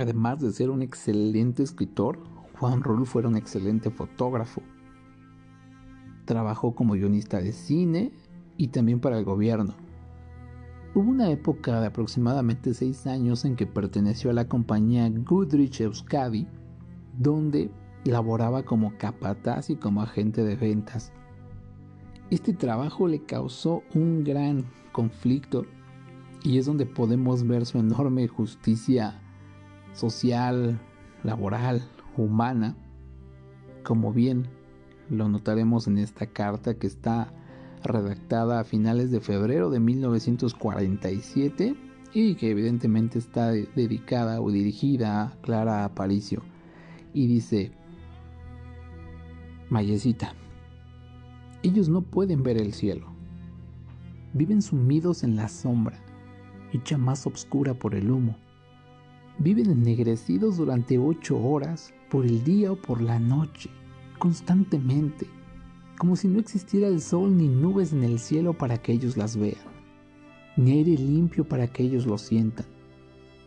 Además de ser un excelente escritor, Juan Rulfo era un excelente fotógrafo. Trabajó como guionista de cine y también para el gobierno. Hubo una época de aproximadamente seis años en que perteneció a la compañía Goodrich Euskadi, donde laboraba como capataz y como agente de ventas. Este trabajo le causó un gran conflicto y es donde podemos ver su enorme justicia social, laboral, humana, como bien lo notaremos en esta carta que está redactada a finales de febrero de 1947 y que evidentemente está dedicada o dirigida a Clara Aparicio. Y dice, Mayecita, ellos no pueden ver el cielo. Viven sumidos en la sombra, hecha más oscura por el humo. Viven ennegrecidos durante ocho horas, por el día o por la noche, constantemente como si no existiera el sol ni nubes en el cielo para que ellos las vean, ni aire limpio para que ellos lo sientan,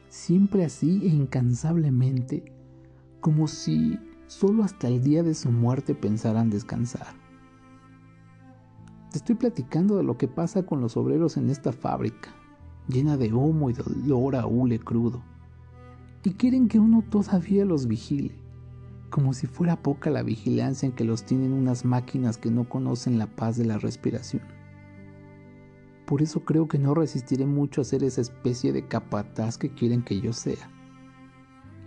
siempre así e incansablemente, como si solo hasta el día de su muerte pensaran descansar. Te estoy platicando de lo que pasa con los obreros en esta fábrica, llena de humo y de olor a hule crudo, y quieren que uno todavía los vigile como si fuera poca la vigilancia en que los tienen unas máquinas que no conocen la paz de la respiración. Por eso creo que no resistiré mucho a ser esa especie de capataz que quieren que yo sea.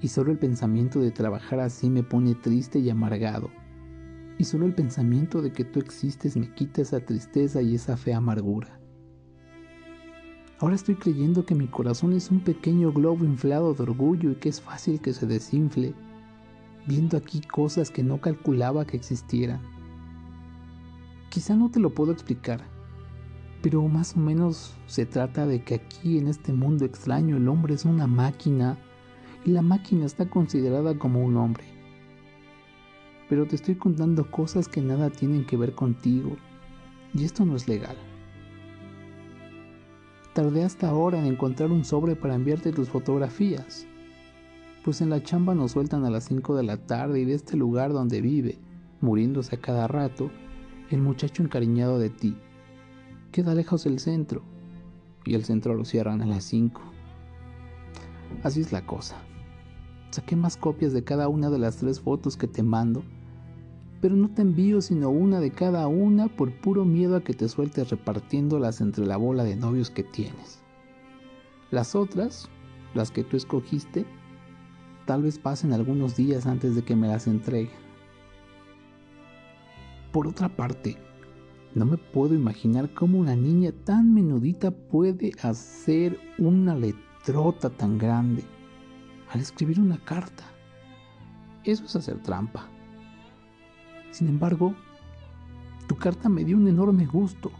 Y solo el pensamiento de trabajar así me pone triste y amargado. Y solo el pensamiento de que tú existes me quita esa tristeza y esa fea amargura. Ahora estoy creyendo que mi corazón es un pequeño globo inflado de orgullo y que es fácil que se desinfle viendo aquí cosas que no calculaba que existieran. Quizá no te lo puedo explicar, pero más o menos se trata de que aquí en este mundo extraño el hombre es una máquina y la máquina está considerada como un hombre. Pero te estoy contando cosas que nada tienen que ver contigo y esto no es legal. Tardé hasta ahora en encontrar un sobre para enviarte tus fotografías pues en la chamba nos sueltan a las 5 de la tarde y de este lugar donde vive, muriéndose a cada rato, el muchacho encariñado de ti. Queda lejos el centro, y el centro lo cierran a las 5. Así es la cosa. Saqué más copias de cada una de las tres fotos que te mando, pero no te envío sino una de cada una por puro miedo a que te sueltes repartiéndolas entre la bola de novios que tienes. Las otras, las que tú escogiste, Tal vez pasen algunos días antes de que me las entregue. Por otra parte, no me puedo imaginar cómo una niña tan menudita puede hacer una letrota tan grande al escribir una carta. Eso es hacer trampa. Sin embargo, tu carta me dio un enorme gusto.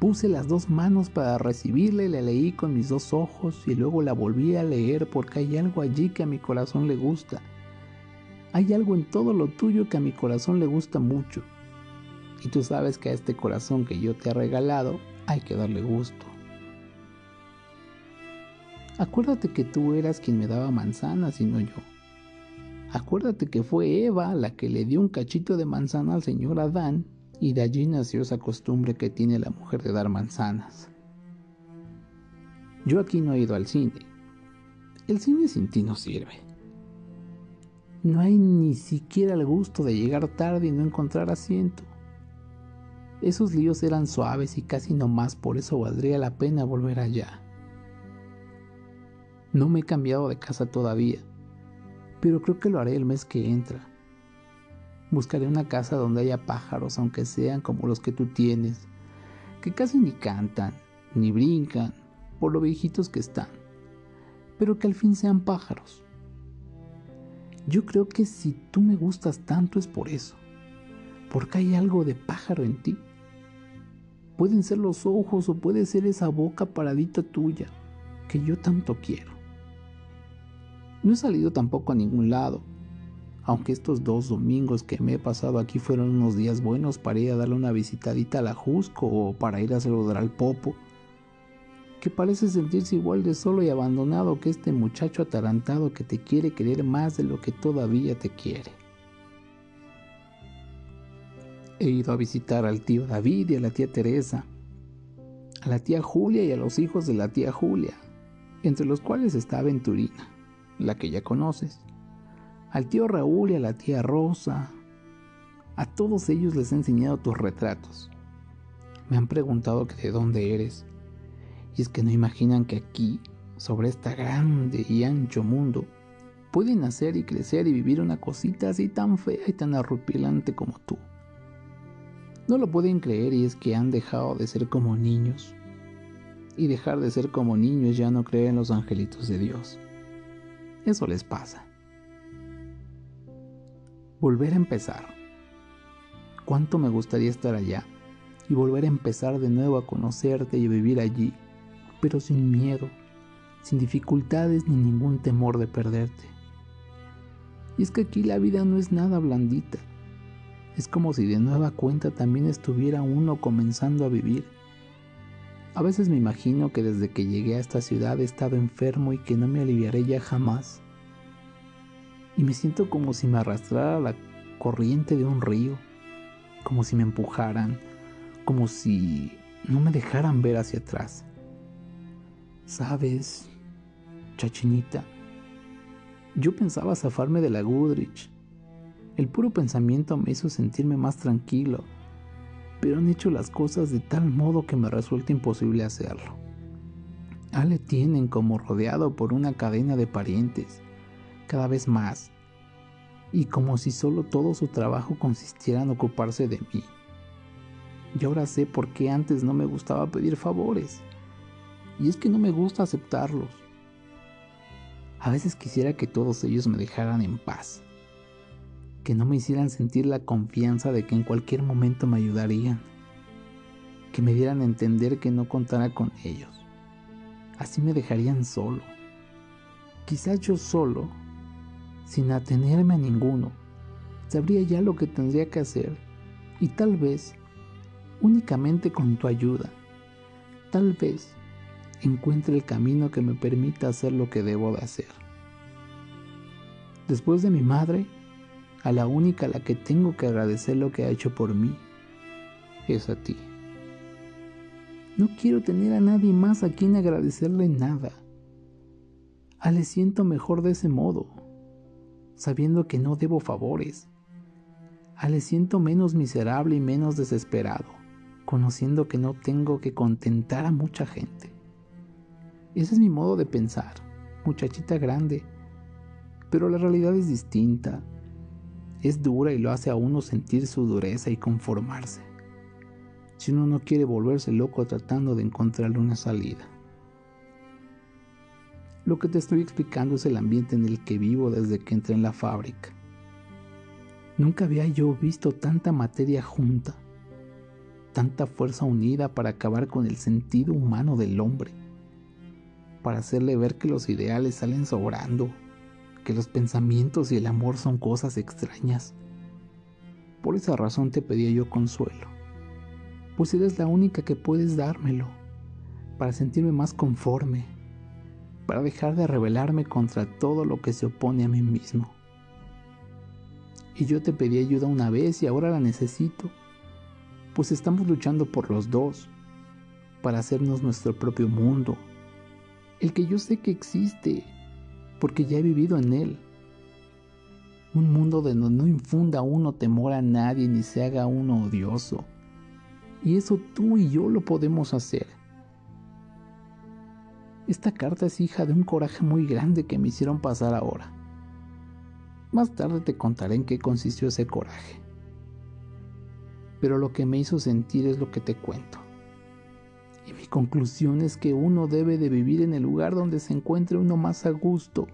Puse las dos manos para recibirla y la leí con mis dos ojos y luego la volví a leer porque hay algo allí que a mi corazón le gusta. Hay algo en todo lo tuyo que a mi corazón le gusta mucho. Y tú sabes que a este corazón que yo te he regalado hay que darle gusto. Acuérdate que tú eras quien me daba manzanas y no yo. Acuérdate que fue Eva la que le dio un cachito de manzana al señor Adán y de allí nació esa costumbre que tiene la mujer de dar manzanas. Yo aquí no he ido al cine. El cine sin ti no sirve. No hay ni siquiera el gusto de llegar tarde y no encontrar asiento. Esos líos eran suaves y casi no más, por eso valdría la pena volver allá. No me he cambiado de casa todavía, pero creo que lo haré el mes que entra. Buscaré una casa donde haya pájaros, aunque sean como los que tú tienes, que casi ni cantan, ni brincan, por lo viejitos que están, pero que al fin sean pájaros. Yo creo que si tú me gustas tanto es por eso, porque hay algo de pájaro en ti. Pueden ser los ojos o puede ser esa boca paradita tuya que yo tanto quiero. No he salido tampoco a ningún lado, aunque estos dos domingos que me he pasado aquí fueron unos días buenos para ir a darle una visitadita a la Jusco o para ir a saludar al Popo, que parece sentirse igual de solo y abandonado que este muchacho atarantado que te quiere querer más de lo que todavía te quiere. He ido a visitar al tío David y a la tía Teresa, a la tía Julia y a los hijos de la tía Julia, entre los cuales está Aventurina, la que ya conoces, al tío Raúl y a la tía Rosa. A todos ellos les he enseñado tus retratos. Me han preguntado de dónde eres, y es que no imaginan que aquí, sobre esta grande y ancho mundo, pueden nacer y crecer y vivir una cosita así tan fea y tan arrupilante como tú. No lo pueden creer y es que han dejado de ser como niños. Y dejar de ser como niños ya no creer en los angelitos de Dios. Eso les pasa. Volver a empezar. ¿Cuánto me gustaría estar allá y volver a empezar de nuevo a conocerte y vivir allí, pero sin miedo, sin dificultades ni ningún temor de perderte? Y es que aquí la vida no es nada blandita es como si de nueva cuenta también estuviera uno comenzando a vivir. A veces me imagino que desde que llegué a esta ciudad he estado enfermo y que no me aliviaré ya jamás. Y me siento como si me arrastrara la corriente de un río, como si me empujaran, como si no me dejaran ver hacia atrás. Sabes, chachinita, yo pensaba zafarme de la Goodrich el puro pensamiento me hizo sentirme más tranquilo, pero hecho las cosas de tal modo que me resulta imposible hacerlo. A le tienen como rodeado por una cadena de parientes, cada vez más, y como si solo todo su trabajo consistiera en ocuparse de mí. Y ahora sé por qué antes no me gustaba pedir favores, y es que no me gusta aceptarlos. A veces quisiera que todos ellos me dejaran en paz que no me hicieran sentir la confianza de que en cualquier momento me ayudarían, que me dieran a entender que no contara con ellos. Así me dejarían solo. Quizás yo solo, sin atenerme a ninguno, sabría ya lo que tendría que hacer y tal vez, únicamente con tu ayuda, tal vez encuentre el camino que me permita hacer lo que debo de hacer. Después de mi madre, a la única a la que tengo que agradecer lo que ha hecho por mí es a ti. No quiero tener a nadie más a quien agradecerle nada. A le siento mejor de ese modo, sabiendo que no debo favores. A le siento menos miserable y menos desesperado, conociendo que no tengo que contentar a mucha gente. Ese es mi modo de pensar, muchachita grande, pero la realidad es distinta es dura y lo hace a uno sentir su dureza y conformarse. Si uno no quiere volverse loco tratando de encontrarle una salida. Lo que te estoy explicando es el ambiente en el que vivo desde que entré en la fábrica. Nunca había yo visto tanta materia junta, tanta fuerza unida para acabar con el sentido humano del hombre, para hacerle ver que los ideales salen sobrando que los pensamientos y el amor son cosas extrañas. Por esa razón te pedía yo consuelo, pues eres la única que puedes dármelo, para sentirme más conforme, para dejar de rebelarme contra todo lo que se opone a mí mismo. Y yo te pedí ayuda una vez y ahora la necesito, pues estamos luchando por los dos, para hacernos nuestro propio mundo, el que yo sé que existe porque ya he vivido en él. Un mundo donde no infunda uno temor a nadie ni se haga uno odioso. Y eso tú y yo lo podemos hacer. Esta carta es hija de un coraje muy grande que me hicieron pasar ahora. Más tarde te contaré en qué consistió ese coraje. Pero lo que me hizo sentir es lo que te cuento. Y mi conclusión es que uno debe de vivir en el lugar donde se encuentre uno más a gusto.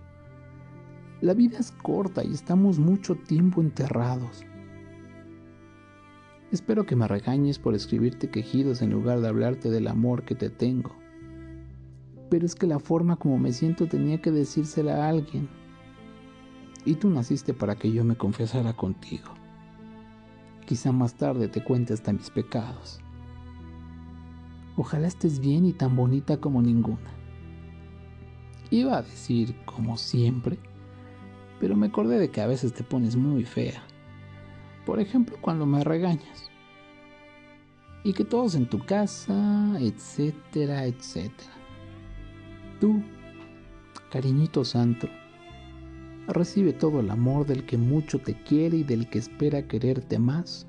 La vida es corta y estamos mucho tiempo enterrados. Espero que me regañes por escribirte quejidos en lugar de hablarte del amor que te tengo. Pero es que la forma como me siento tenía que decírsela a alguien. Y tú naciste para que yo me confesara contigo. Quizá más tarde te cuente hasta mis pecados Ojalá estés bien y tan bonita como ninguna. Iba a decir como siempre, pero me acordé de que a veces te pones muy fea. Por ejemplo, cuando me regañas. Y que todos en tu casa, etcétera, etcétera. Tú, cariñito santo, recibe todo el amor del que mucho te quiere y del que espera quererte más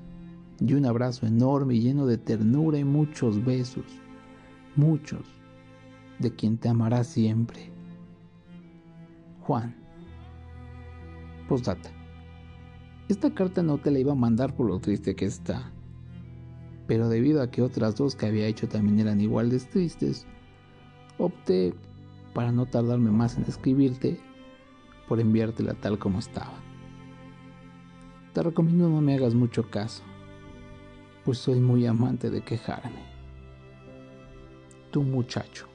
y un abrazo enorme lleno de ternura y muchos besos, muchos, de quien te amará siempre. Juan. Postdata. Esta carta no te la iba a mandar por lo triste que está, pero debido a que otras dos que había hecho también eran igual de tristes, opté, para no tardarme más en escribirte, por enviártela tal como estaba. Te recomiendo no me hagas mucho caso pues soy muy amante de quejarme. Tu muchacho.